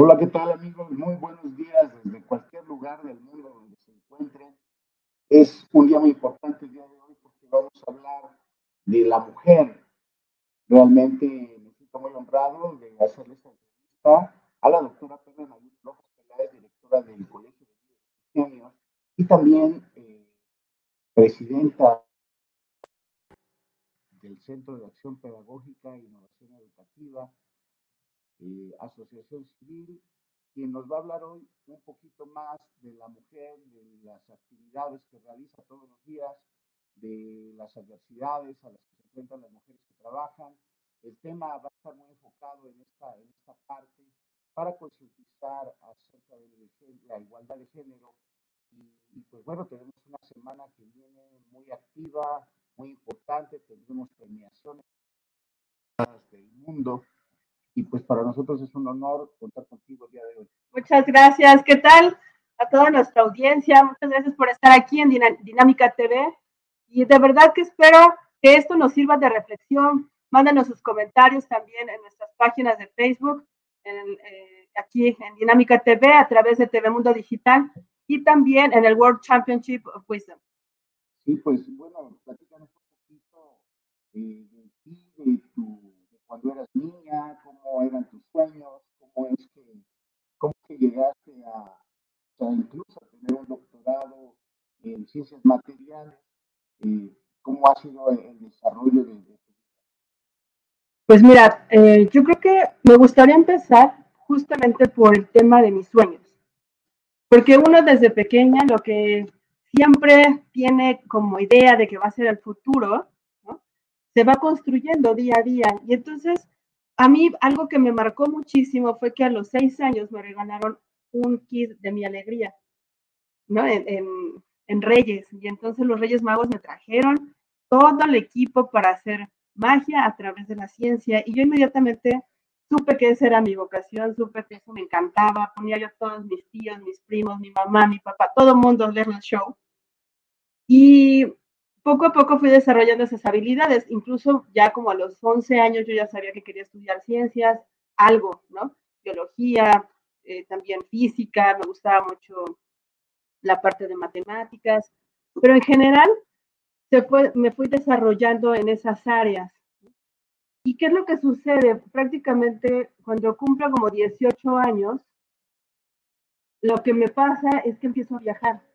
Hola, ¿qué tal amigos? Muy buenos días desde cualquier lugar del mundo donde se encuentren. Es un día muy importante el día de hoy porque vamos a hablar de la mujer. Realmente me siento muy honrado de hacerle esta entrevista a la doctora Pedro Nayib Rojas Peláez, directora del Colegio de Genios, y también eh, presidenta del Centro de Acción Pedagógica e Innovación Educativa eh, Asociación Civil, quien nos va a hablar hoy un poquito más de la mujer, de las actividades que realiza todos los días, de las adversidades a las que se enfrentan las mujeres que trabajan. El tema va a estar muy enfocado en esta, en esta parte para concientizar acerca de la igualdad de género. Y, y, pues bueno, tenemos una semana que viene muy activa, muy importante, tendremos premiaciones del mundo y pues para nosotros es un honor contar contigo el día de hoy. Muchas gracias. ¿Qué tal a toda nuestra audiencia? Muchas gracias por estar aquí en Dinámica TV y de verdad que espero que esto nos sirva de reflexión. Mándanos sus comentarios también en nuestras páginas de Facebook, eh, aquí en Dinámica TV a través de TV Mundo Digital y también en el World Championship of Wisdom. Sí, pues bueno, platícanos un poquito eh, de ti, de tu cuando eras niña, cómo eran tus sueños, cómo es que, cómo que llegaste a, o incluso a tener un doctorado en ciencias materiales, eh, cómo ha sido el, desarrollo de, vida. Pues mira, eh, yo creo que me gustaría empezar justamente por el tema de mis sueños, porque uno desde pequeña lo que siempre tiene como idea de que va a ser el futuro, se va construyendo día a día. Y entonces, a mí algo que me marcó muchísimo fue que a los seis años me regalaron un kit de mi alegría, ¿no? En, Reyes. Y entonces los Reyes Magos me trajeron todo el equipo para hacer magia a través de la ciencia. Y yo inmediatamente supe que esa era mi vocación, supe que eso me encantaba. Ponía yo a todos mis tíos, mis primos, mi mamá, mi papá, todo el mundo a ver el show. Y poco a poco fui desarrollando esas habilidades, incluso ya como a los 11 años yo ya sabía que quería estudiar ciencias, algo, ¿no? Biología, eh, también física, me gustaba mucho la parte de matemáticas, pero en general se fue, me fui desarrollando en esas áreas. ¿Y qué es lo que sucede? Prácticamente cuando cumplo como 18 años, lo que me pasa es que empiezo a viajar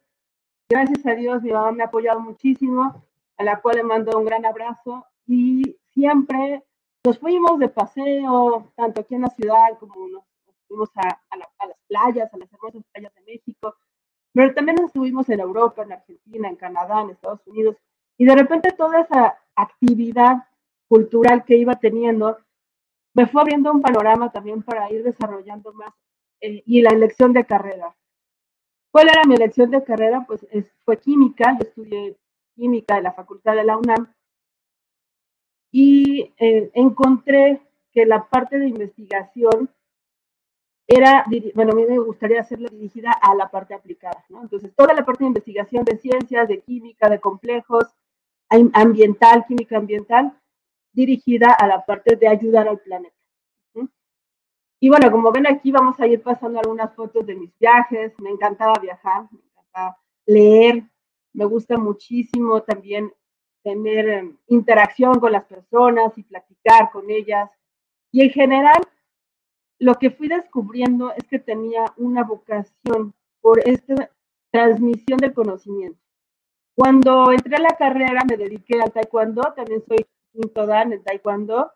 gracias a Dios, mi mamá me ha apoyado muchísimo, a la cual le mando un gran abrazo y siempre nos fuimos de paseo, tanto aquí en la ciudad como nos, fuimos a, las playas, a las hermosas playas de México, pero también nos estuvimos en Europa, en Argentina, en Canadá, en Estados Unidos, y de repente toda esa actividad cultural que iba teniendo me fue abriendo un panorama también para ir desarrollando más eh, y la elección de carrera. ¿Cuál era mi elección de carrera? Pues fue química, yo estudié química de la Facultad de la UNAM y eh, encontré que la parte de investigación era, bueno, a mí me gustaría hacerla dirigida a la parte aplicada, ¿no? Entonces, toda la parte de investigación de ciencias, de química, de complejos, ambiental, química ambiental, dirigida a la parte de ayudar al planeta. Y bueno, como ven aquí vamos a ir pasando algunas fotos de mis viajes. Me encantaba viajar, me encantaba leer. Me gusta muchísimo también tener em, interacción con las personas y platicar con ellas. Y en general, lo que fui descubriendo es que tenía una vocación por esta transmisión del conocimiento. Cuando entré a la carrera me dediqué al taekwondo, también soy quinto dan en taekwondo.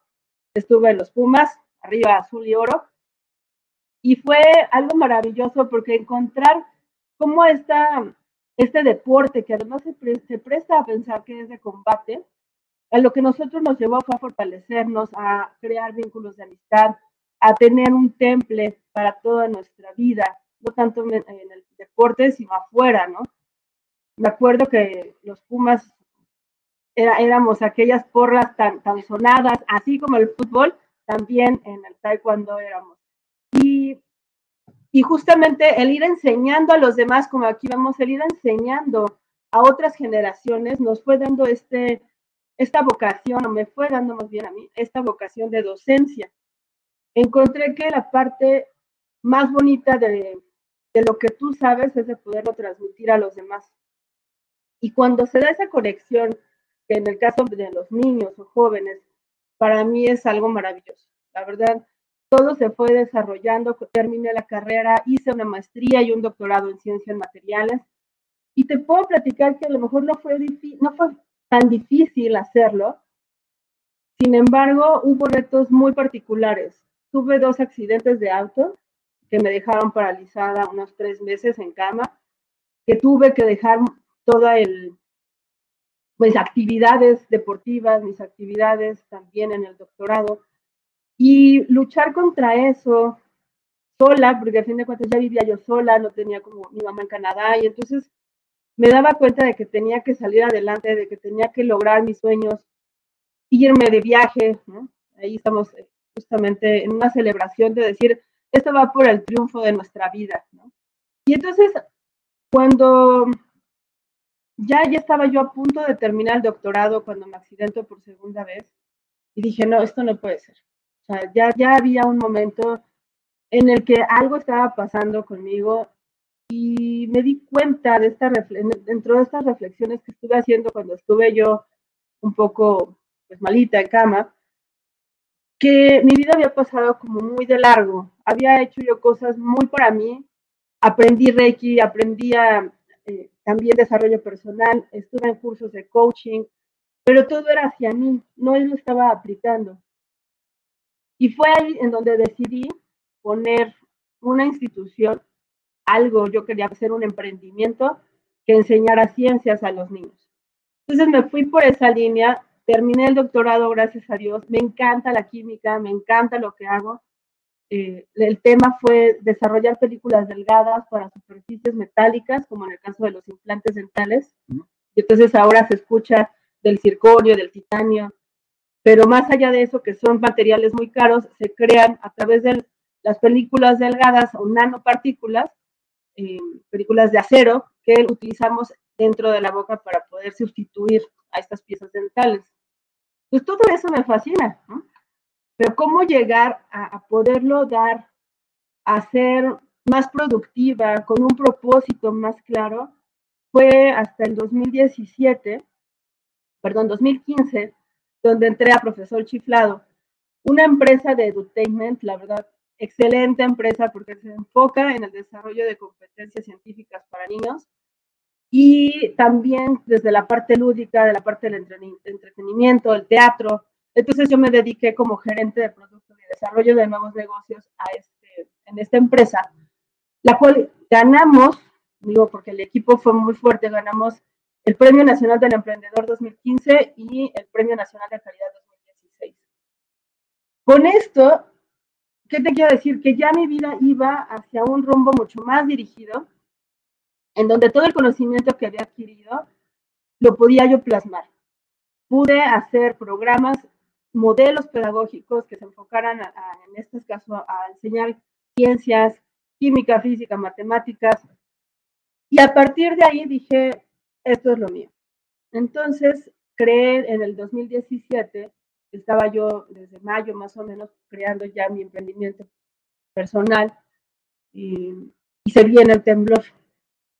Estuve en los Pumas, arriba azul y oro, y fue algo maravilloso porque encontrar cómo esta, este deporte, que además se, se presta a pensar que es de combate, a lo que nosotros nos llevó fue a fortalecernos, a crear vínculos de amistad, a tener un temple para toda nuestra vida, no tanto en, el deporte, sino afuera, ¿no? Me acuerdo que los Pumas era, éramos aquellas porras tan, tan sonadas, así como el fútbol, también en el taekwondo éramos y, justamente el ir enseñando a los demás, como aquí vemos, el ir enseñando a otras generaciones, nos fue dando este, esta vocación, o me fue dando más bien a mí, esta vocación de docencia. Encontré que la parte más bonita de, de lo que tú sabes es de poderlo transmitir a los demás. Y cuando se da esa conexión, que en el caso de los niños o jóvenes, para mí es algo maravilloso. La verdad, todo se fue desarrollando, terminé la carrera, hice una maestría y un doctorado en ciencias materiales. Y te puedo platicar que a lo mejor no fue, tan difícil hacerlo. Sin embargo, hubo retos muy particulares. Tuve dos accidentes de auto que me dejaron paralizada unos tres meses en cama, que tuve que dejar toda el, mis actividades deportivas, mis actividades también en el doctorado, y luchar contra eso sola, porque a fin de cuentas ya vivía yo sola, no tenía como mi mamá en Canadá, y entonces me daba cuenta de que tenía que salir adelante, de que tenía que lograr mis sueños, irme de viaje, Ahí estamos eh, justamente en una celebración de decir, esto va por el triunfo de nuestra vida, Y entonces, cuando ya, ya estaba yo a punto de terminar el doctorado, cuando me accidento por segunda vez, y dije, no, esto no puede ser. Ya, ya había un momento en el que algo estaba pasando conmigo y me di cuenta de esta dentro de estas reflexiones que estuve haciendo cuando estuve yo un poco pues malita en cama, que mi vida había pasado como muy de largo. Había hecho yo cosas muy para mí. Aprendí Reiki, aprendí eh, también desarrollo personal, estuve en cursos de coaching, pero todo era hacia mí, no lo estaba aplicando. Y fue ahí en donde decidí poner una institución, algo, yo quería hacer un emprendimiento que enseñara ciencias a los niños. Entonces me fui por esa línea, terminé el doctorado, gracias a Dios, me encanta la química, me encanta lo que hago. Eh, el tema fue desarrollar películas delgadas para superficies metálicas, como en el caso de los implantes dentales. Y entonces ahora se escucha del circonio, del titanio, pero más allá de eso, que son materiales muy caros, se crean a través de las películas delgadas o nanopartículas, eh, películas de acero, que utilizamos dentro de la boca para poder sustituir a estas piezas dentales. Pues todo eso me fascina, Pero cómo llegar a, poderlo dar, a ser más productiva, con un propósito más claro, fue hasta el 2017, perdón, 2015, donde entré a Profesor Chiflado, una empresa de edutainment, la verdad, excelente empresa porque se enfoca en el desarrollo de competencias científicas para niños y también desde la parte lúdica, de la parte del entretenimiento, el teatro. Entonces yo me dediqué como gerente de producto y desarrollo de nuevos negocios a este, en esta empresa, la cual ganamos, digo porque el equipo fue muy fuerte, ganamos el Premio Nacional del Emprendedor 2015 y el Premio Nacional de Calidad 2016. Con esto, ¿qué te quiero decir? Que ya mi vida iba hacia un rumbo mucho más dirigido, en donde todo el conocimiento que había adquirido lo podía yo plasmar. Pude hacer programas, modelos pedagógicos que se enfocaran, en este caso, a enseñar ciencias, química, física, matemáticas. Y a partir de ahí dije, esto es lo mío. Entonces, creé en el 2017, estaba yo desde mayo más o menos creando ya mi emprendimiento personal y, se viene el temblor.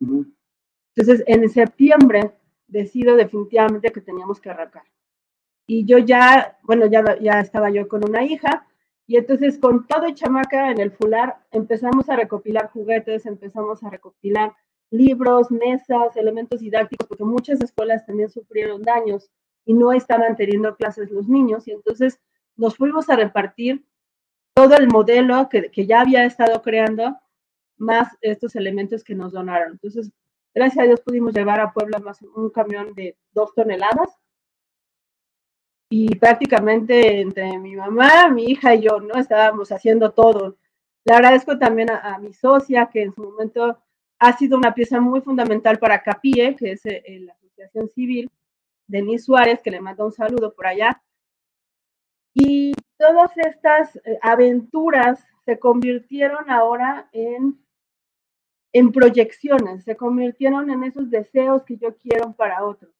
Entonces, en septiembre decido definitivamente que teníamos que arrancar. Y yo ya, bueno, ya, ya estaba yo con una hija, y entonces con todo chamaca en el fular empezamos a recopilar juguetes, empezamos a recopilar libros, mesas, elementos didácticos, porque muchas escuelas también sufrieron daños y no estaban teniendo clases los niños. Y entonces nos fuimos a repartir todo el modelo que, ya había estado creando, más estos elementos que nos donaron. Entonces, gracias a Dios pudimos llevar a Puebla más un camión de dos toneladas. Y prácticamente entre mi mamá, mi hija y yo, ¿no? Estábamos haciendo todo. Le agradezco también a, a mi socia que en su momento ha sido una pieza muy fundamental para CAPIE, que es eh, la Asociación Civil, Denis Suárez, que le manda un saludo por allá. Y todas estas eh, aventuras se convirtieron ahora en, en proyecciones, se convirtieron en esos deseos que yo quiero para otros.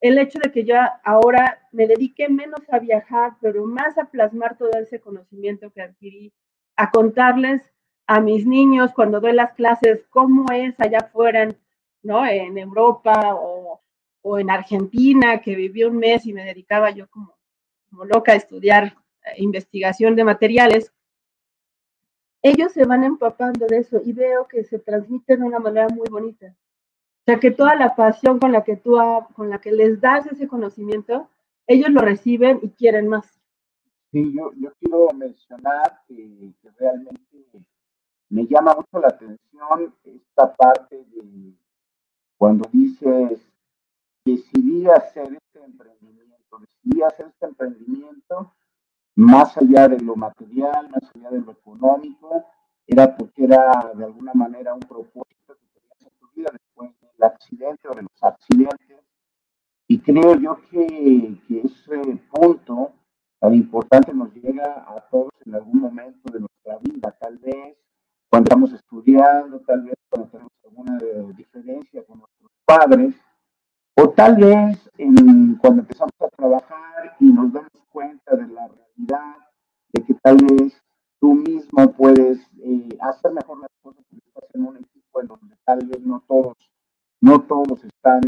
El hecho de que yo ahora me dedique menos a viajar, pero más a plasmar todo ese conocimiento que adquirí, a contarles a mis niños cuando doy las clases cómo es allá afuera, ¿no? En Europa o, o en Argentina, que viví un mes y me dedicaba yo como, como loca a estudiar eh, investigación de materiales, ellos se van empapando de eso y veo que se transmite de una manera muy bonita. O sea, que toda la pasión con la que tú, con la que les das ese conocimiento, ellos lo reciben y quieren más. Sí, yo, yo quiero mencionar que, realmente me llama mucho la atención esta parte de cuando dices, decidí hacer este emprendimiento, decidí hacer este emprendimiento más allá de lo material, más allá de lo económico, era porque era de alguna manera un propósito que tenías en tu vida después del accidente o de los accidentes. Y creo yo que, que ese punto tan importante nos llega a todos en algún momento de nuestra vida, tal vez cuando estamos estudiando, tal vez cuando tenemos alguna diferencia con nuestros padres, o tal vez en, cuando empezamos a trabajar y nos damos cuenta de la realidad, de que tal vez tú mismo puedes eh, hacer mejor las cosas porque estás en un equipo en donde tal vez no todos, no todos están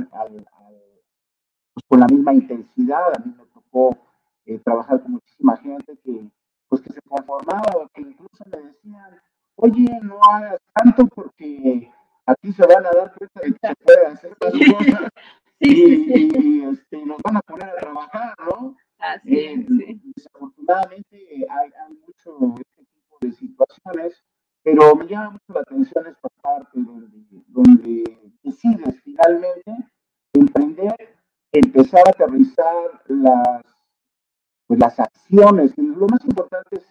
pues, con la misma intensidad. A mí me tocó eh, trabajar con muchísima gente que, pues, que se conformaba que incluso me decían, oye, no hagas tanto porque aquí se van a dar cuenta de que se puede hacer las cosas y, este, nos van a poner a trabajar, ¿no? Así eh, Desafortunadamente hay, mucho este tipo de situaciones, pero me llama mucho la atención esta parte donde, donde decides finalmente emprender, empezar a aterrizar las, pues, las acciones. Lo más importante es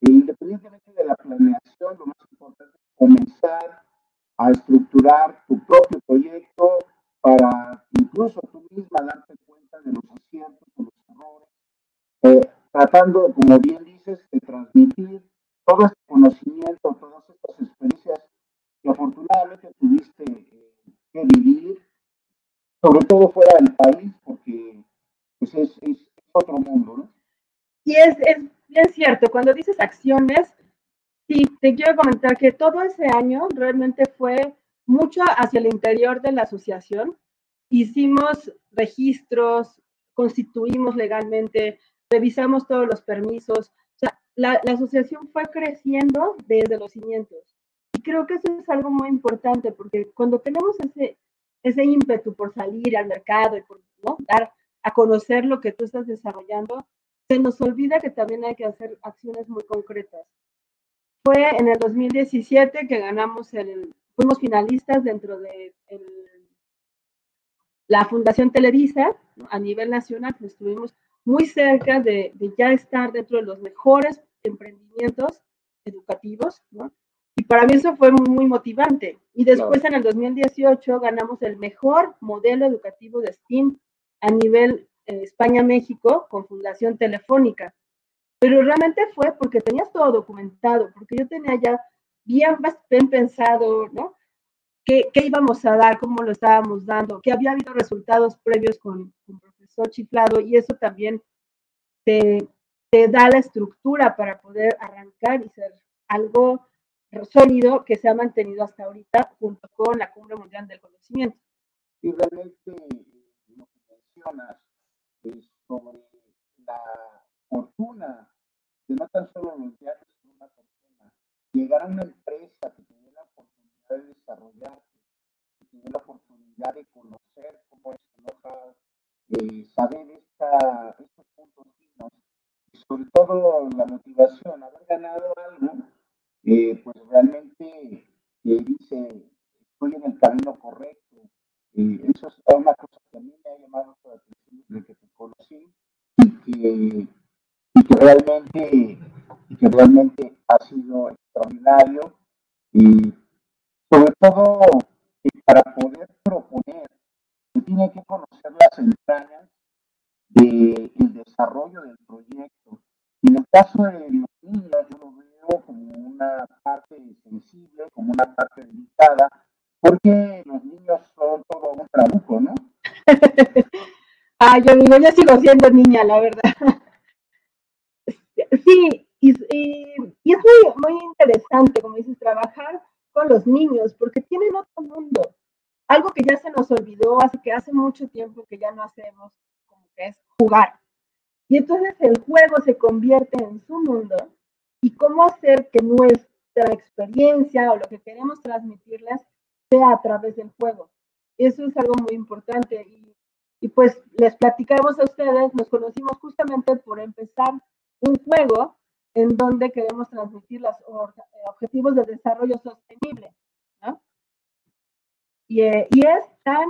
independientemente de la planeación, lo más importante es comenzar a estructurar tu propio proyecto, para incluso tú misma darte cuenta de los aciertos o los errores, eh, tratando, como bien dices, de transmitir todo este conocimiento, todas estas experiencias que afortunadamente tuviste eh, que vivir, sobre todo fuera del país, porque pues es, es, otro mundo, ¿no? Y es, es bien acciones, sí, te quiero comentar que todo ese año realmente fue mucho hacia el interior de la asociación. Hicimos registros, constituimos legalmente, revisamos todos los permisos. O sea, la, asociación fue creciendo desde los cimientos. Y creo que eso es algo muy importante porque cuando tenemos ese, ese ímpetu por salir al mercado y por ¿no? dar a conocer lo que tú estás desarrollando, se nos olvida que también hay que hacer acciones muy concretas. Fue en el 2017 que ganamos el, fuimos finalistas dentro de la Fundación Televisa a nivel nacional, pues estuvimos muy cerca de, ya estar dentro de los mejores emprendimientos educativos, ¿no? Y para mí eso fue muy, motivante. Y después en el 2018 ganamos el mejor modelo educativo de STEAM a nivel eh, España-México con Fundación Telefónica. Pero realmente fue porque tenías todo documentado, porque yo tenía ya bien, bien pensado, ¿no? ¿Qué, ¿Qué, íbamos a dar, cómo lo estábamos dando, que había habido resultados previos con, el profesor Chiflado y eso también te, te da la estructura para poder arrancar y ser algo sólido que se ha mantenido hasta ahorita junto con la Cumbre Mundial del Conocimiento. Y realmente lo que mencionas sobre la fortuna de no tan solo los viajes, sino una fortuna llegar a una empresa que tiene la oportunidad de desarrollar, que tiene la oportunidad de conocer cómo es trabajar, eh, saber esta, estos puntos finos, y sobre todo la motivación, haber ganado algo, eh, pues realmente eh, dice, estoy en el camino correcto. eso es una cosa que a mí me ha llamado la atención desde que conocí y que, y que realmente y que realmente ha sido extraordinario y sobre todo para poder proponer se tiene que conocer las entrañas del desarrollo del proyecto. Y en el caso de los niños, yo lo veo como una parte sensible, como una parte delicada, porque los niños son todo un trabuco, ¿no? ah, yo digo, yo sigo siendo niña, la verdad. sí, y, y, es muy, muy interesante, como dices, trabajar con los niños, porque tienen otro mundo. Algo que ya se nos olvidó hace que hace mucho tiempo que ya no hacemos, como que es jugar. Y entonces el juego se convierte en su mundo y cómo hacer que nuestra experiencia o lo que queremos transmitirles sea a través del juego. Eso es algo muy importante. Y, y pues les platicamos a ustedes, nos conocimos justamente por empezar un juego en donde queremos transmitir los objetivos de desarrollo sostenible. ¿no? Y, eh, y, es tan,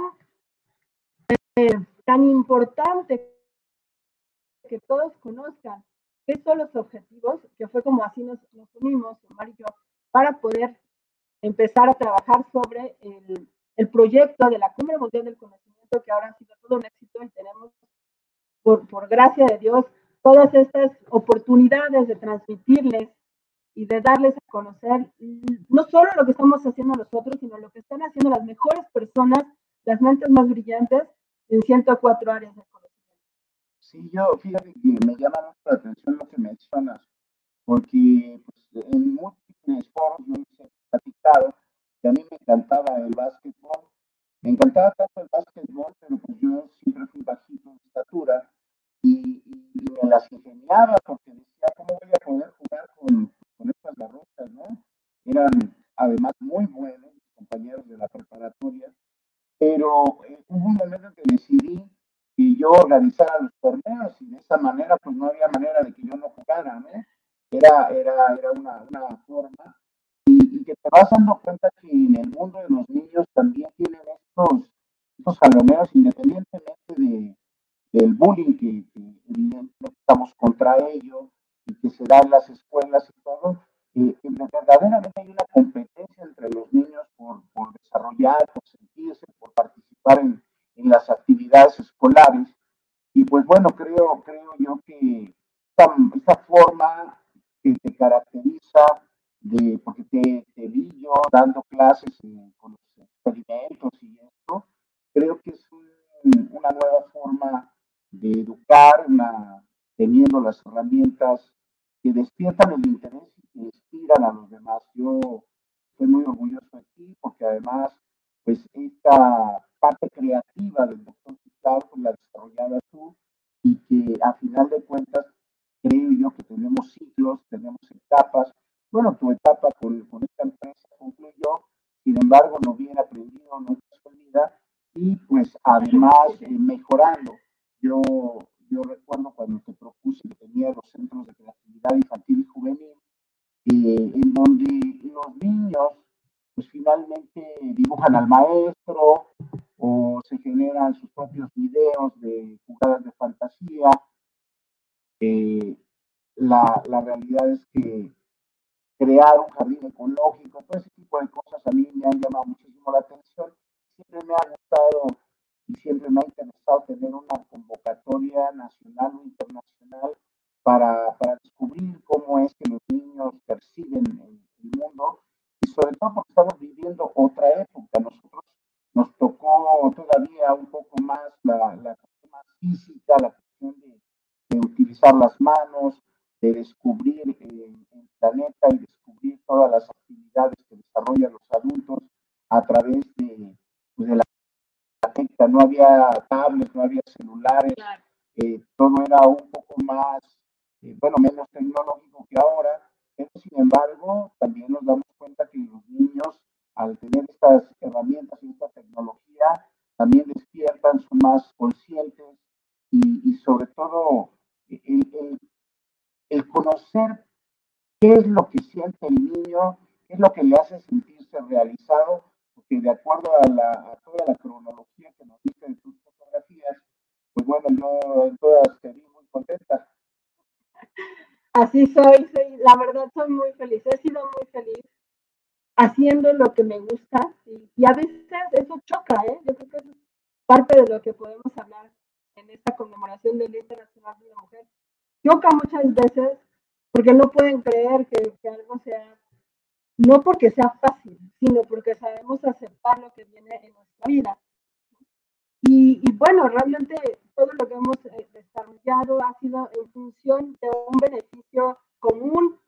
eh, tan importante que todos conozcan qué son los objetivos, que fue como así nos, nos unimos, Omar y yo, para poder empezar a trabajar sobre el, el, proyecto de la Cumbre Mundial del Conocimiento, que ahora ha sido todo un éxito y tenemos, por, por gracia de Dios, todas estas oportunidades de transmitirles y de darles a conocer no solo lo que estamos haciendo nosotros, sino lo que están haciendo las mejores personas, las mentes más brillantes en 104 áreas de Sí, yo, fíjate que me llama mucho la atención lo que mencionas, porque pues, en múltiples foros yo he platicado que a mí me encantaba el básquetbol. Me encantaba tanto el básquetbol, pero pues yo siempre fui bajito de estatura y, y, me las ingeniaba porque decía, ¿cómo voy a poder jugar con, con estas garrotas, no? Eran además muy buenos compañeros de la preparatoria, pero eh, hubo un momento en que decidí y yo organizara los torneos y de esa manera pues no había manera de que yo no jugara, ¿no? Era, era, era una, una forma y, que te vas dando cuenta que en el mundo de los niños también tienen estos, estos Bueno, tu etapa con, con esta empresa concluyó, sin embargo no bien aprendido, no se y pues además eh, mejorando. Yo, yo recuerdo cuando te propuse que tenía los centros de creatividad infantil y juvenil, eh, en donde los niños pues finalmente dibujan al maestro o se generan sus propios videos de jugadas de fantasía. Eh, la, la, realidad es que crear un jardín ecológico, todo ese tipo de cosas a mí me han llamado muchísimo la atención. Siempre me ha gustado y siempre me ha interesado tener una convocatoria nacional o internacional para, para descubrir cómo es que los niños perciben el, el mundo y sobre todo porque estamos viviendo otra época. Nosotros nos tocó todavía un poco más la, cuestión física, la cuestión de, de, utilizar las manos, de descubrir el, el, planeta y descubrir todas las actividades que desarrollan los adultos a través de, pues de la técnica. No había tablets, no había celulares, eh, todo era un poco más, eh, bueno, menos tecnológico que ahora, pero sin embargo también nos damos cuenta que los niños al tener estas herramientas y esta tecnología, también despiertan, son más conscientes y, y sobre todo el, el, el, conocer qué es lo que siente el niño, qué es lo que le hace sentirse realizado, porque de acuerdo a, la, toda la cronología que nos dice de tus fotografías, pues bueno, yo en todas vi muy contenta. Así soy, soy, la verdad soy muy feliz, he sido muy feliz haciendo lo que me gusta y, a veces eso choca, ¿eh? Yo creo que es parte de lo que podemos hablar en esta conmemoración del Día Internacional de la Mujer. Choca muchas veces porque no pueden creer que, que algo sea, no porque sea fácil, sino porque sabemos aceptar lo que viene en nuestra vida. Y, y, bueno, realmente todo lo que hemos eh, desarrollado ha sido en función de un beneficio común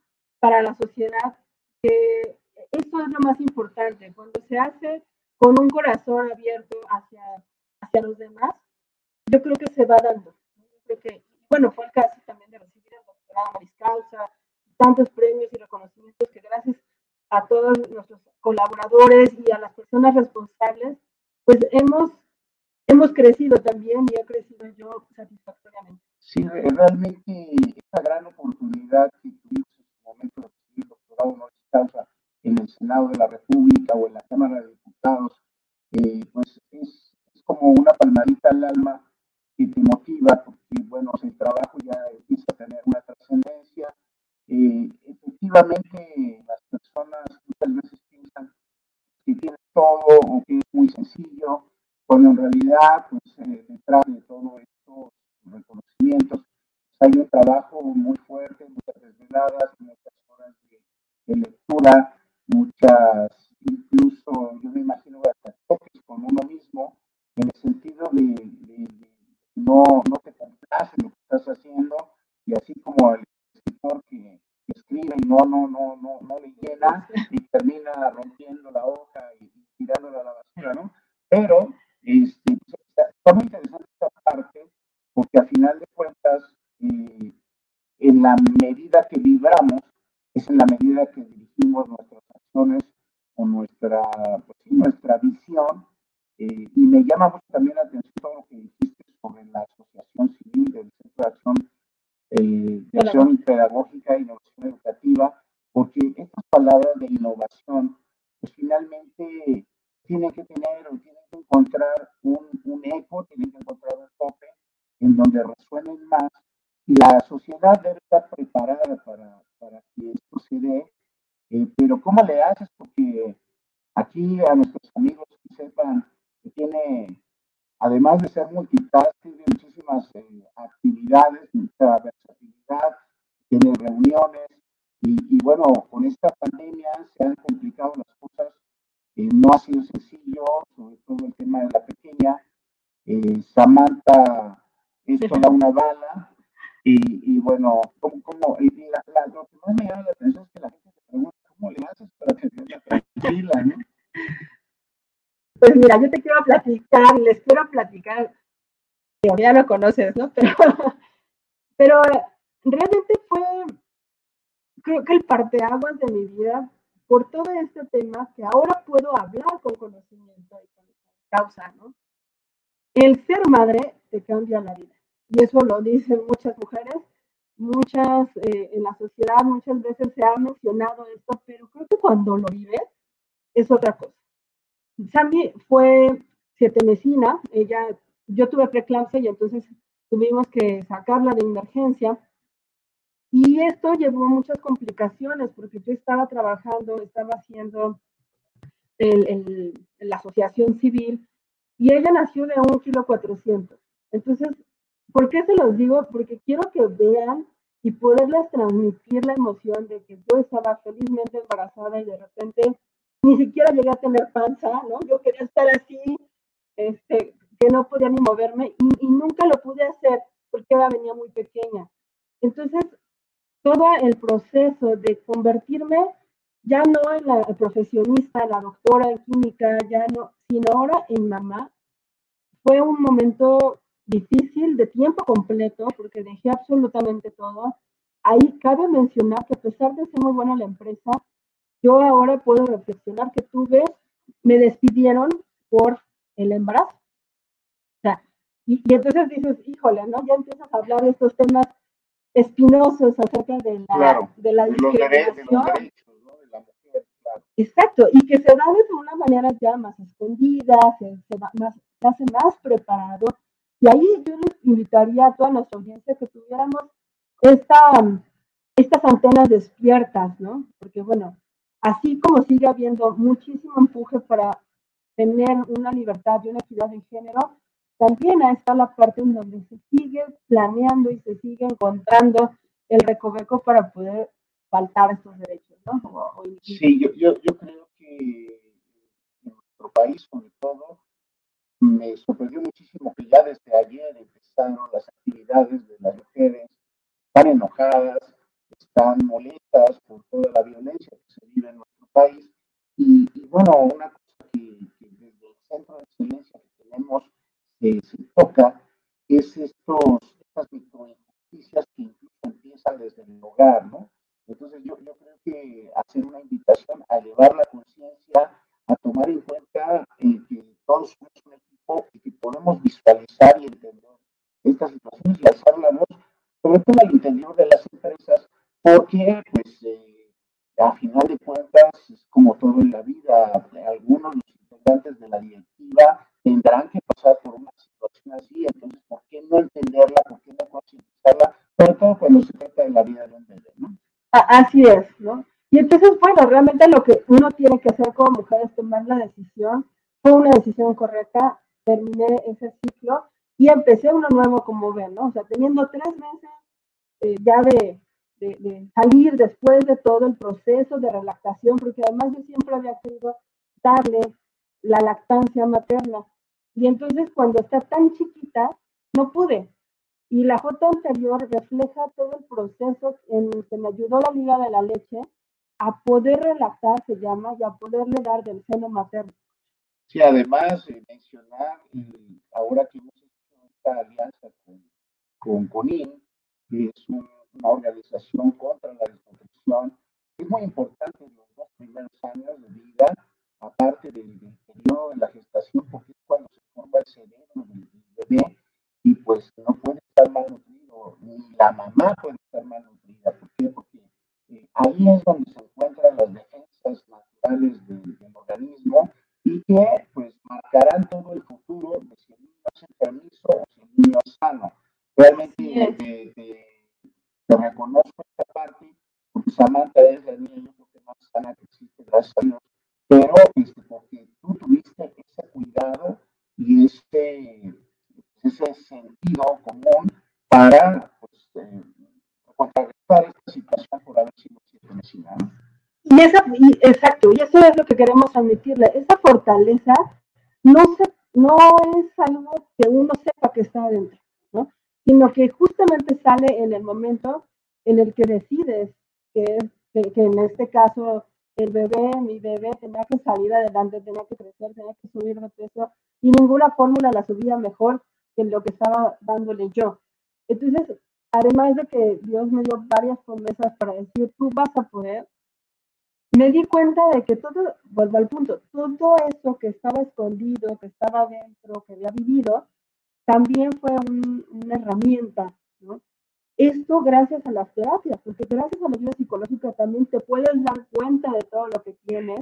para la sociedad, que eso es lo más importante, cuando se hace con un corazón abierto hacia, hacia los demás, yo creo que se va dando. creo que, bueno, fue el caso también de recibir el doctorado Maris Causa, tantos premios y reconocimientos que gracias a todos nuestros colaboradores y a las personas responsables, pues hemos, hemos crecido también y he crecido yo satisfactoriamente. Sí, realmente esta gran oportunidad que tuvimos en su momento de recibir el doctorado Maris Causa en el Senado de la República o en la Cámara de Diputados, eh, pues es, es, como una palmadita al alma que te motiva, bueno, el trabajo ya empieza a tener una trascendencia. Eh, efectivamente, las personas muchas veces piensan que tienen todo o que es muy sencillo, cuando en realidad, pues eh, detrás de todo estos reconocimientos, pues, hay un trabajo muy fuerte, muchas desveladas, muchas horas de, de lectura, muchas, incluso yo me imagino hasta toques con uno mismo, en el sentido de, de, de no, no te complace lo que estás haciendo, y así como el escritor que, que, escribe y no, no, no, no, no le llena y termina rompiendo la hoja y, y tirándola a la basura, ¿no? Pero este, está muy interesante esta parte, porque a final de cuentas, eh, en la medida que vibramos, es en la medida que dirigimos nuestras acciones o nuestra, pues, nuestra visión. Eh, y me llama mucho también la atención todo lo que dijiste sobre la asociación civil del Centro de Acción, eh, de acción Pedagógica e Innovación Educativa, porque estas palabras de innovación, pues finalmente tienen que tener o tienen que encontrar un, un eco, tienen que encontrar un tope en donde resuenen más y la sociedad debe estar preparada para, para que esto se dé, eh, pero ¿cómo le haces? Porque aquí a nuestros amigos que sepan que tiene, además de ser multitask, tiene muchísimas eh, actividades, mucha versatilidad, tiene reuniones, y, y, bueno, con esta pandemia se han complicado las cosas, eh, no ha sido sencillo, sobre todo el tema de la pequeña, Samantha es toda una bala, y, y bueno, como, como la, la, lo que más me llama la atención es que la gente ¿cómo le haces para tenerla tranquila? ¿no? Pues mira, yo te quiero platicar, les quiero platicar, ya lo conoces, ¿no? Pero, pero realmente fue, creo que el parteaguas de mi vida por todo este tema que ahora puedo hablar con conocimiento y con causa, ¿no? El ser madre te cambia la vida y eso lo dicen muchas mujeres, muchas eh, en la sociedad, muchas veces se ha mencionado esto, pero creo que cuando lo vives es otra cosa. Sammy fue siete mesina, ella, yo tuve preeclampsia y entonces tuvimos que sacarla de emergencia. Y esto llevó muchas complicaciones porque yo estaba trabajando, estaba haciendo el, la asociación civil y ella nació de un kilo cuatrocientos. Entonces ¿Por qué se los digo? Porque quiero que vean y poderles transmitir la emoción de que yo estaba felizmente embarazada y de repente ni siquiera llegué a tener panza, ¿no? Yo quería estar así, este, que no podía ni moverme y, y nunca lo pude hacer porque ella venía muy pequeña. Entonces, todo el proceso de convertirme ya no en la profesionista, la doctora en química, ya no, sino ahora en mamá, fue un momento difícil de tiempo completo porque dejé absolutamente todo. Ahí cabe mencionar que a pesar de ser muy buena la empresa, yo ahora puedo reflexionar que tuve, me despidieron por el embarazo. O sea, y, y, entonces dices, híjole, ¿no? Ya empiezas a hablar de estos temas espinosos acerca de la, claro, de la discriminación. De los derechos, ¿no? de la mujer, claro. Exacto, y que se da de una manera ya más escondida, se, se, va más, se hace más preparado y ahí yo les invitaría a toda nuestra audiencia que tuviéramos esta, estas antenas despiertas, ¿no? Porque bueno, así como sigue habiendo muchísimo empuje para tener una libertad y una equidad de género, también está la parte en donde se sigue planeando y se sigue encontrando el recoveco para poder faltar estos derechos, ¿no? Sí, yo, yo, yo creo que en nuestro país, sobre todo, me sorprendió muchísimo que ya desde ayer empezaron las actividades de las mujeres, están enojadas, están molestas por toda la violencia que se vive en nuestro país. Y, bueno, una cosa que, desde el centro de excelencia que tenemos eh, se toca es estos, estas microinjusticias que incluso empiezan desde el hogar, ¿no? Entonces yo, yo creo que hacer una invitación a llevar la conciencia, a tomar en cuenta eh, que todos somos un equipo y que podemos visualizar y entender estas situaciones y hacer la voz, sobre todo al interior de las empresas, porque pues eh, a final de cuentas es como todo en la vida, algunos los integrantes de la directiva tendrán que pasar por una situación así, entonces ¿por qué no entenderla, por qué no concientizarla, sobre todo cuando se trata de la vida de un bebé, ¿no? Así es, ¿no? Y entonces, bueno, realmente lo que uno tiene que hacer como mujer es tomar la decisión. Fue una decisión correcta, terminé ese ciclo y empecé uno nuevo como ven, ¿no? O sea, teniendo tres meses eh, ya de, de, salir después de todo el proceso de relactación, porque además yo siempre había querido darle la lactancia materna. Y entonces cuando está tan chiquita, no pude. Y la foto anterior refleja todo el proceso en el que me ayudó la liga de la leche a poder relatar, se llama, y a poderle dar del seno materno. Sí, además eh, mencionar, ahora que hemos hecho esta alianza con, con CONIN, que es una organización contra la desnutrición, es muy importante en los dos primeros años de vida, aparte del, periodo de la gestación, porque es cuando se forma el cerebro del bebé y pues no puede estar malnutrido, ni la mamá puede estar malnutrida. ¿Por qué? Porque eh, ahí es donde se encuentran las defensas naturales del, organismo y que pues marcarán todo el futuro de si el niño es enfermizo o si el niño es sano. Realmente te, reconozco esta parte, porque Samantha es la niña yo creo que más sana que existe, gracias a Dios, pero este, porque tú tuviste ese cuidado y ese ese sentido común para pues, eh, contrarrestar esta situación por haber sido siete meses. Y esa, exacto, y eso es lo que queremos admitirle. Esa fortaleza no, se, no es algo que uno sepa que está adentro, ¿no? sino que justamente sale en el momento en el que decides que, que, que en este caso el bebé, mi bebé, tenía que salir adelante, tenía que crecer, tenía que subir de peso y ninguna fórmula la subía mejor que lo que estaba dándole yo. Entonces, además de que Dios me dio varias promesas para decir, tú vas a poder, me di cuenta de que todo, vuelvo al punto, todo eso que estaba escondido, que estaba dentro, que había vivido, también fue una herramienta, ¿no? Esto gracias a las terapias, porque gracias a la ayuda psicológica también te puedes dar cuenta de todo lo que tienes,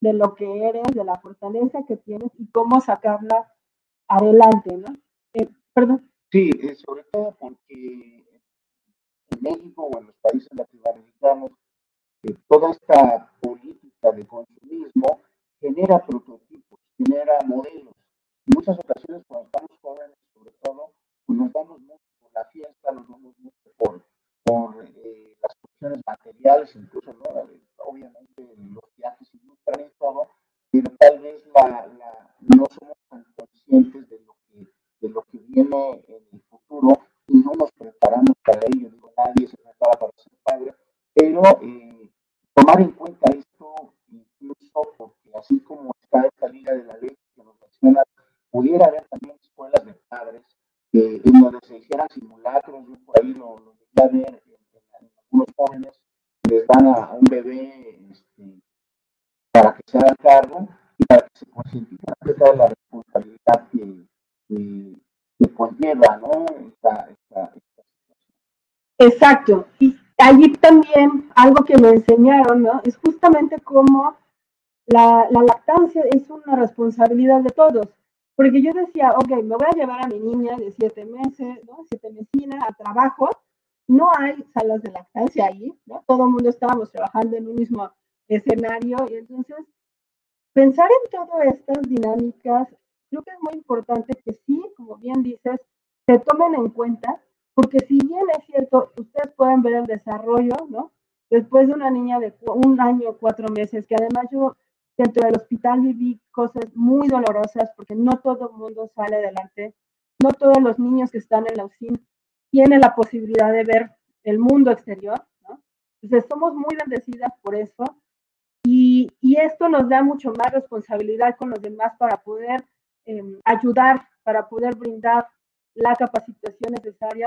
de lo que eres, de la fortaleza que tienes y cómo sacarla adelante, ¿no? Eh, perdón. Sí, eh, sobre todo porque en México o en los países latinoamericanos, eh, toda esta política de consumismo genera prototipos, genera modelos. En muchas ocasiones cuando estamos jóvenes, sobre todo, pues nos vamos mucho por la fiesta, nos vamos mucho por, por las cuestiones materiales, incluso, ¿no? obviamente los viajes ilustran y todo, pero tal vez la, la, no somos tan conscientes de lo de lo que viene en el futuro y no nos preparamos para ello. Digo, nadie se prepara para ser padre, pero eh, tomar en cuenta esto, incluso porque así como está esta liga de la ley que nos menciona, pudiera haber también escuelas de padres en donde se hicieran simulacros, yo por ahí lo, lo llegué a ver algunos jóvenes, les dan a, un bebé este, para que se haga cargo y para que se concienticen acerca de la responsabilidad que que, conlleva ¿no? esta, esta, Exacto. Y allí también algo que me enseñaron ¿no? es justamente cómo la, la lactancia es una responsabilidad de todos. Porque yo decía, ok, me voy a llevar a mi niña de siete meses, ¿no? siete mesina, a trabajo. No hay salas de lactancia ahí, ¿no? Todo el mundo estábamos trabajando en un mismo escenario. Y entonces, pensar en todas estas dinámicas creo que es muy importante que sí, como bien dices, se tomen en cuenta, porque si bien es cierto, ustedes pueden ver el desarrollo, ¿no? Después de una niña de un año, cuatro meses, que además yo dentro del hospital viví cosas muy dolorosas, porque no todo el mundo sale adelante, no todos los niños que están en la UCIN tienen la posibilidad de ver el mundo exterior. Entonces, somos muy bendecidas por eso y, y esto nos da mucho más responsabilidad con los demás para poder eh, ayudar, para poder brindar la capacitación necesaria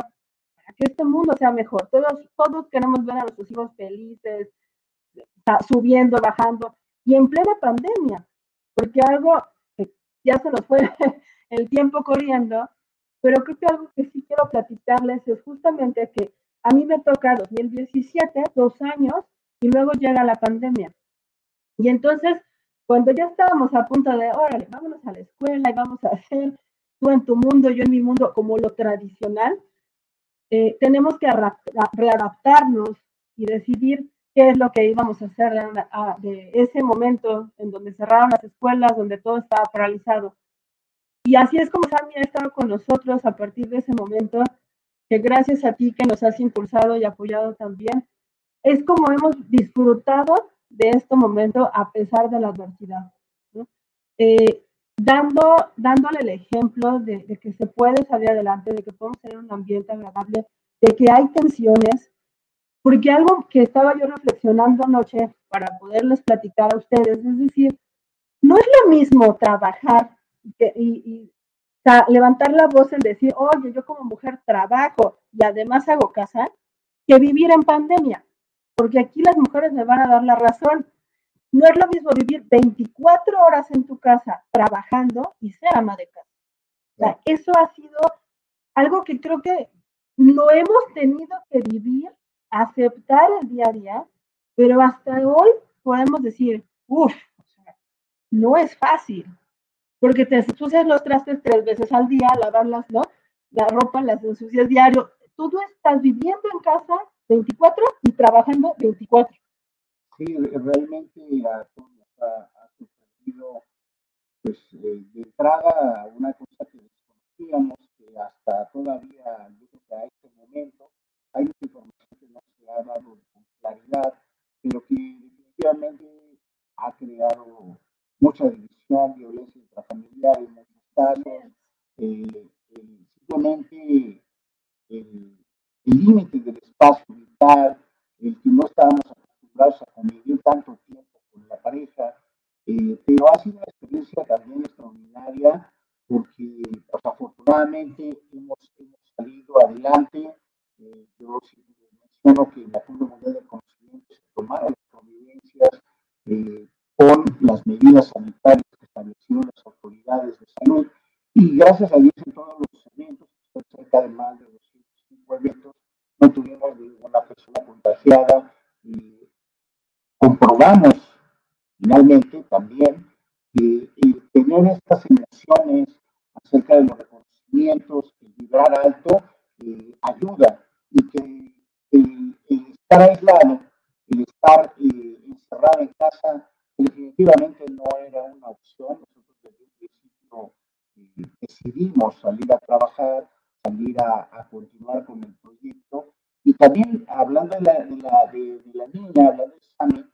que este mundo sea mejor. Todos, todos queremos ver a nuestros hijos felices, subiendo, bajando, y en plena pandemia, porque algo que ya se nos fue el tiempo corriendo, pero creo que algo que sí quiero platicarles es justamente que a mí me toca 2017, dos años, y luego llega la pandemia. Y entonces, cuando ya estábamos a punto de, órale, vámonos a la escuela y vamos a hacer tú en tu mundo, yo en mi mundo, como lo tradicional, eh, tenemos que readaptarnos y decidir qué es lo que íbamos a hacer de ese momento en donde cerraron las escuelas, donde todo estaba paralizado. Y así es como Sammy ha estado con nosotros a partir de ese momento, que gracias a ti que nos has impulsado y apoyado también, es como hemos disfrutado de este momento a pesar de la adversidad. Eh, dando, dándole el ejemplo de, que se puede salir adelante, de que podemos tener un ambiente agradable, de que hay tensiones, porque algo que estaba yo reflexionando anoche para poderles platicar a ustedes, es decir, no es lo mismo trabajar y, levantar la voz en decir, oye, yo como mujer trabajo y además hago casa, que vivir en pandemia, porque aquí las mujeres me van a dar la razón. No es lo mismo vivir 24 horas en tu casa trabajando y ser ama de casa. O sea, eso ha sido algo que creo que lo hemos tenido que vivir, aceptar el día a día, pero hasta hoy podemos decir, uff, no es fácil, porque te ensucias los trastes tres veces al día, lavarlas, ¿no? La ropa las ensucias diario. Tú estás viviendo en casa 24 y trabajando 24. Sí, realmente a todos ha, sucedido, pues eh, de entrada, una cosa que desconocíamos, que hasta todavía, yo creo que a este momento, hay mucha información que no se ha dado con claridad, pero que definitivamente ha creado mucha división, violencia intrafamiliar en muchos casos, eh, simplemente el límite del espacio vital, el que no estábamos acostumbrados a convivir tanto tiempo con la pareja, eh, pero ha sido una experiencia también extraordinaria porque pues, afortunadamente hemos, hemos, salido adelante. Eh, yo menciono que la Cumbre Mundial de Conocimiento se tomaron las convivencias eh, con las medidas sanitarias que establecieron las autoridades de salud y gracias a Dios en todos los eventos, cerca de más de 205 eventos, no tuvimos ninguna persona contagiada y comprobamos finalmente también que tener estas emociones acerca de los reconocimientos, el vibrar alto, eh, ayuda y que el, estar aislado, el estar eh, encerrado en casa, definitivamente no era una opción. Nosotros desde un principio eh, decidimos salir a trabajar, salir a, continuar con el proyecto. Y también hablando de la, de la, de, la niña, hablando de Sammy,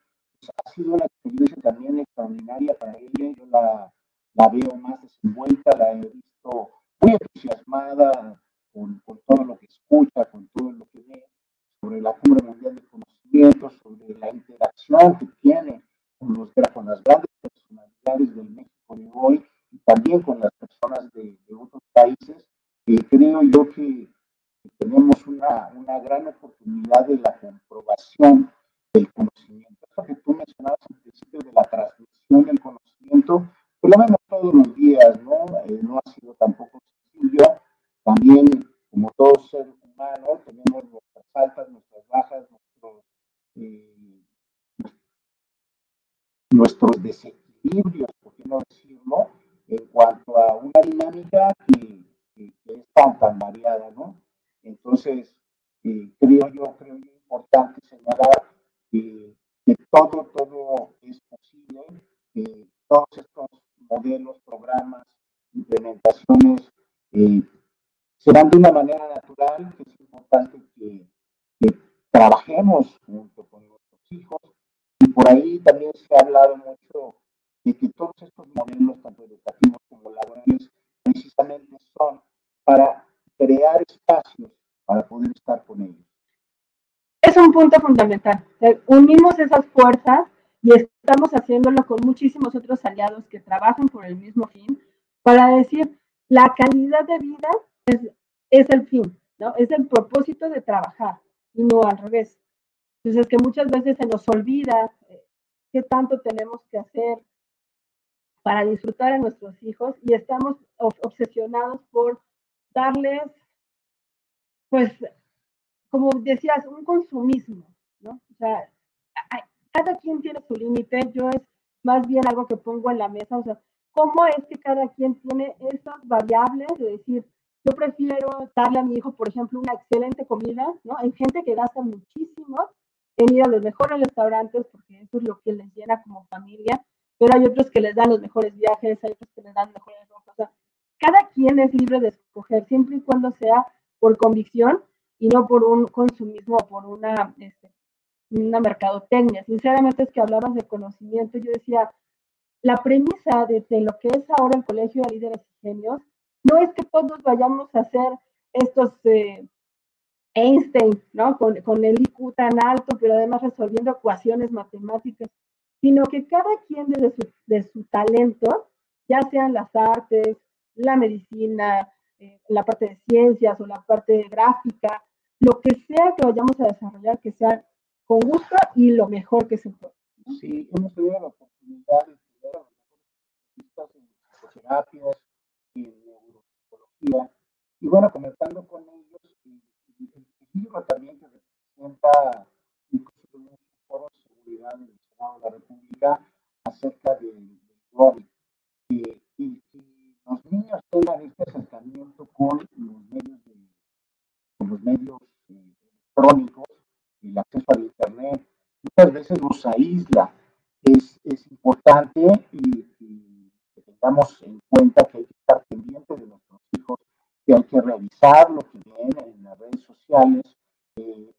ha sido una experiencia también extraordinaria para ella. Yo la, la veo más desenvuelta, la he visto muy entusiasmada con, con, todo lo que escucha, con todo lo que ve sobre la Cumbre Mundial de Conocimiento, sobre la interacción que tiene con, los, con las grandes personalidades del México de hoy y también con las personas de, otros países. Eh, creo yo que, que tenemos una, una, gran oportunidad de la comprobación del conocimiento. Que tú mencionabas al principio de la transmisión del conocimiento, pues lo vemos todos los días, ¿no? Eh, no ha sido tampoco sencillo. También, como todo ser humano, tenemos nuestras altas, nuestras bajas, nuestros, eh, nuestros desequilibrios, por qué no decirlo, en cuanto a una dinámica que, es tan, tan variada, ¿no? Entonces, eh, creo yo, creo yo importante señalar que, que todo, todo es posible, que todos estos modelos, programas, implementaciones, eh, se dan de una manera natural, que es importante que, que, trabajemos junto con nuestros hijos. Y por ahí también se ha hablado mucho de que todos estos modelos, tanto educativos como laborales, precisamente son para crear espacios para poder estar con ellos. Es un punto fundamental. unimos esas fuerzas y estamos haciéndolo con muchísimos otros aliados que trabajan por el mismo fin para decir, la calidad de vida es, es el fin, ¿no? Es el propósito de trabajar y no al revés. Entonces, que muchas veces se nos olvida eh, qué tanto tenemos que hacer para disfrutar a nuestros hijos y estamos obsesionados por darles, pues, como decías, un consumismo, ¿no? O sea, cada quien tiene su límite, yo es más bien algo que pongo en la mesa, o sea, ¿cómo es que cada quien tiene esas variables de decir, yo prefiero darle a mi hijo, por ejemplo, una excelente comida, ¿no? Hay gente que gasta muchísimo en ir a los mejores restaurantes porque eso es lo que les llena como familia, pero hay otros que les dan los mejores viajes, hay otros que les dan mejores ropas. O sea, cada quien es libre de escoger, siempre y cuando sea por convicción y no por un consumismo o por una, este, una mercadotecnia. Sinceramente es que hablabas de conocimiento, yo decía, la premisa de, lo que es ahora el Colegio de Líderes y Genios no es que todos vayamos a hacer estos eh, Einstein, ¿no? Con, con, el IQ tan alto, pero además resolviendo ecuaciones matemáticas, sino que cada quien desde su, de su talento, ya sean las artes, la medicina, eh, la parte de ciencias o la parte gráfica, lo que sea que vayamos a desarrollar, que sea con gusto y lo mejor que se pueda. Sí, hemos tenido la oportunidad de tener a los en psicoterapias, en neuropsicología, y bueno, comentando con ellos, el, libro también que representa incluso un foro de seguridad del Senado de la República acerca del de y, y, los niños tengan este acercamiento con los medios, con los medios eh, electrónicos, y el acceso al Internet, muchas veces nos aísla. Es, es importante y, que tengamos en cuenta que hay que estar pendiente de nuestros hijos, que hay que revisar lo que viene en las redes sociales eh,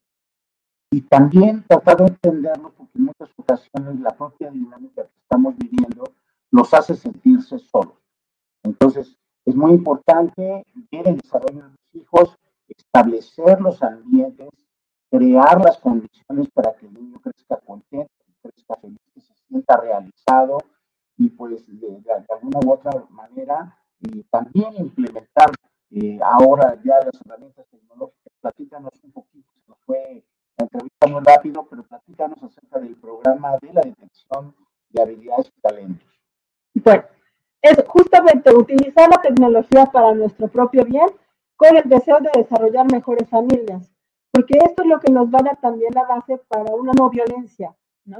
y también tratar de entenderlo porque en muchas ocasiones la propia dinámica que estamos viviendo los hace sentirse solos. Entonces, es muy importante ver el desarrollo de los hijos, establecer los ambientes crear las condiciones para que el niño crezca contento, crezca feliz, que se sienta realizado y pues de, alguna u otra manera y también implementar eh, ahora ya las herramientas tecnológicas. Platícanos un poquito, se nos fue la entrevista muy rápido, pero platícanos acerca del programa de la detección de habilidades y talentos. Bueno, es justamente utilizar la tecnología para nuestro propio bien con el deseo de desarrollar mejores familias porque esto es lo que nos va a dar también la base para una no violencia, ¿no?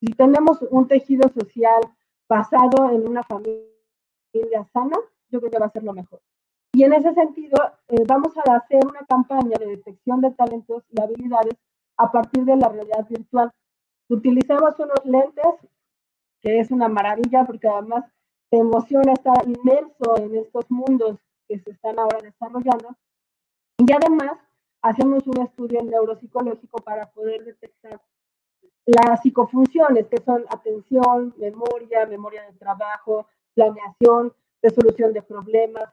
Si tenemos un tejido social basado en una familia sana, yo creo que va a ser lo mejor. Y en ese sentido, eh, vamos a hacer una campaña de detección de talentos y habilidades a partir de la realidad virtual. Utilizamos unos lentes, que es una maravilla porque además te emociona estar inmerso en estos mundos que se están ahora desarrollando. Y además hacemos un estudio neuropsicológico para poder detectar las psicofunciones, que son atención, memoria, memoria de trabajo, planeación, resolución de problemas,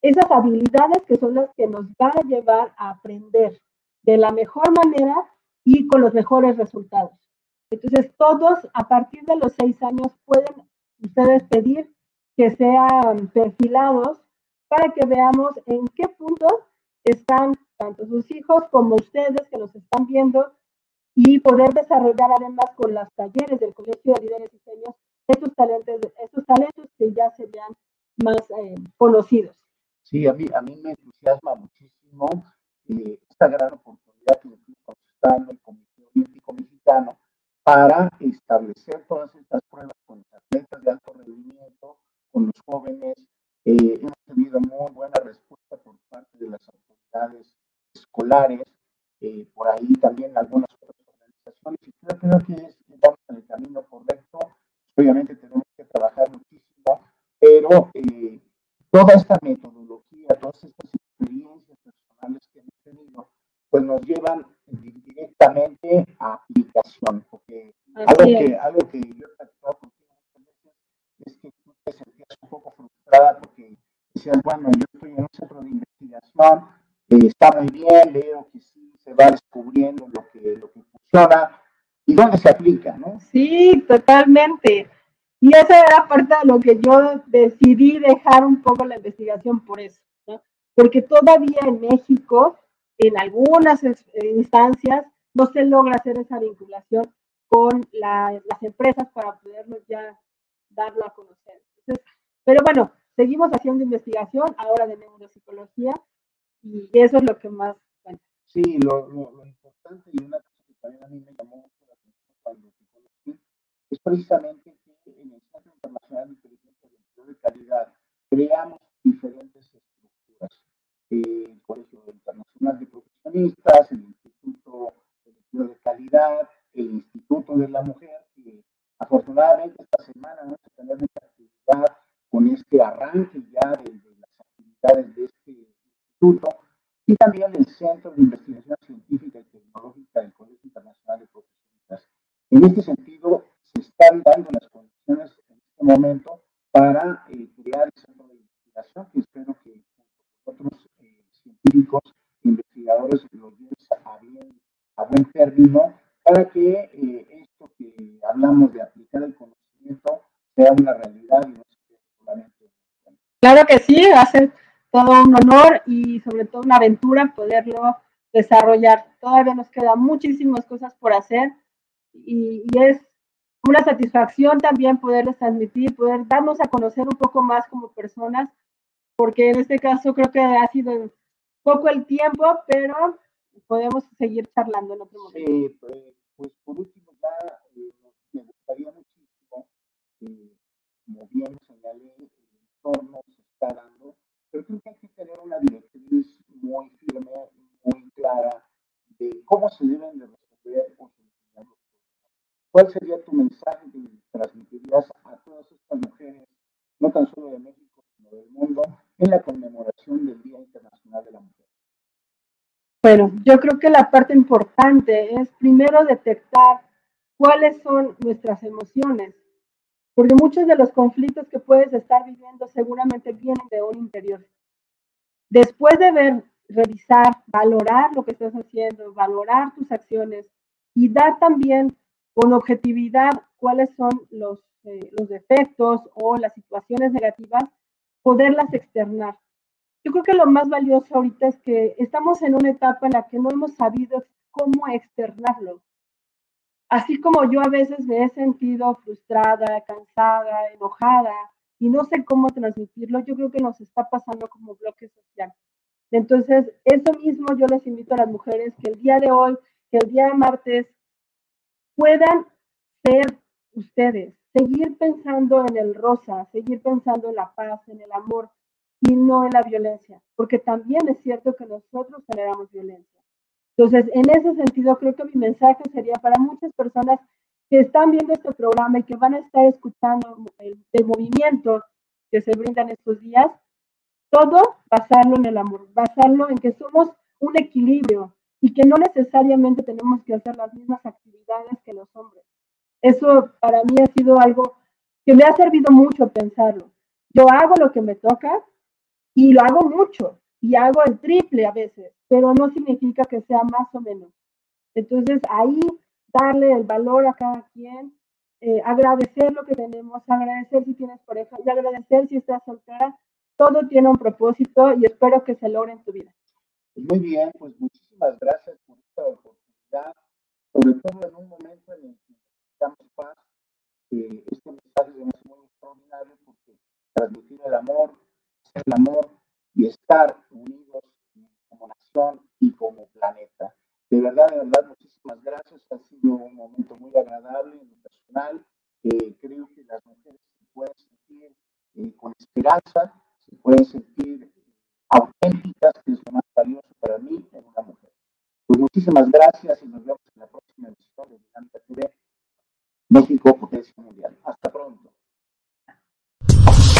esas habilidades que son las que nos van a llevar a aprender de la mejor manera y con los mejores resultados. Entonces, todos a partir de los seis años pueden ustedes pedir que sean perfilados para que veamos en qué punto están tanto sus hijos como ustedes que nos están viendo y poder desarrollar además con los talleres del Colegio de Líderes y Genios estos talentos, estos talentos que ya serían más eh, conocidos. Sí, a mí, a mí me entusiasma muchísimo eh, esta gran oportunidad que nos está dando el Comité Olímpico Mexicano para establecer todas celulares totalmente. Y esa era parte de lo que yo decidí dejar un poco la investigación por eso. Porque todavía en México, en algunas eh, instancias, no se logra hacer esa vinculación con las empresas para poderlo ya darlo a conocer. pero bueno, seguimos haciendo investigación ahora de neuropsicología y eso es lo que más Sí, lo, lo, y una cosa que también a mí me llamó mucho la atención cuando te conocí es precisamente que en el Centro Internacional de Inteligencia de Empleo de Calidad creamos diferentes estructuras. el Colegio Internacional de Profesionistas, el Instituto de Empleo de Calidad, el Instituto de la Mujer, que afortunadamente esta semana vamos a tener mucha actividad con este arranque ya de, de las actividades de este instituto y también el Centro de Investigación Científica y Tecnológica del Colegio Internacional de Profesionistas. En este sentido, se están dando las condiciones en este momento para eh, crear el centro de investigación, que espero que otros eh, científicos investigadores lo lleven a, bien, a buen término, para que eh, esto que hablamos de aplicar el conocimiento sea una realidad y no sea solamente. Claro que sí, hace todo un honor y sobre todo una aventura poderlo desarrollar. Todavía nos quedan muchísimas cosas por hacer y, es una satisfacción también poderles transmitir, poder darnos a conocer un poco más como personas, porque en este caso creo que ha sido poco el tiempo, pero podemos seguir charlando en otro momento. Sí, pues, pues por último ya eh, me gustaría muchísimo, eh, como bien señalé, el entorno se está dando pero creo que hay que tener una directriz muy firme, muy clara de cómo se deben de resolver o solucionar los problemas. ¿Cuál sería tu mensaje que transmitirías a todas estas mujeres, no tan solo de México, sino del mundo, en la conmemoración del Día Internacional de la Mujer? Bueno, yo creo que la parte importante es primero detectar cuáles son nuestras emociones, porque muchos de los conflictos que puedes estar viviendo seguramente vienen de un interior. Después de ver, revisar, valorar lo que estás haciendo, valorar tus acciones y dar también con objetividad cuáles son los, eh, defectos o las situaciones negativas, poderlas externar. Yo creo que lo más valioso ahorita es que estamos en una etapa en la que no hemos sabido cómo externarlo. Así como yo a veces me he sentido frustrada, cansada, enojada y no sé cómo transmitirlo, yo creo que nos está pasando como bloque social. Entonces, eso mismo yo les invito a las mujeres que el día de hoy, que el día de martes, puedan ser ustedes, seguir pensando en el rosa, seguir pensando en la paz, en el amor y no en la violencia, porque también es cierto que nosotros generamos violencia. Entonces, en ese sentido, creo que mi mensaje sería para muchas personas que están viendo este programa y que van a estar escuchando el, movimiento que se brindan estos días, todo basarlo en el amor, basarlo en que somos un equilibrio y que no necesariamente tenemos que hacer las mismas actividades que los hombres. Eso para mí ha sido algo que me ha servido mucho pensarlo. Yo hago lo que me toca y lo hago mucho y hago el triple a veces, pero no significa que sea más o menos. Entonces ahí darle el valor a cada quien, eh, agradecer lo que tenemos, agradecer si tienes pareja y agradecer si estás soltera. Todo tiene un propósito y espero que se logre en tu vida. Pues muy bien, pues muchísimas gracias por esta oportunidad, sobre todo en un momento en el que necesitamos paz. Eh, este mensaje es muy extraordinario porque transmitir el amor, el amor y estar unidos como nación y como planeta. De verdad, de verdad, muchísimas gracias. Ha sido un momento muy agradable en lo personal. Eh, creo que las mujeres se pueden sentir eh, con esperanza, se pueden sentir auténticas, que es lo más valioso para mí en una mujer. Pues muchísimas gracias y nos vemos en la próxima edición de Dinámica TV México Potencia Mundial. Hasta pronto.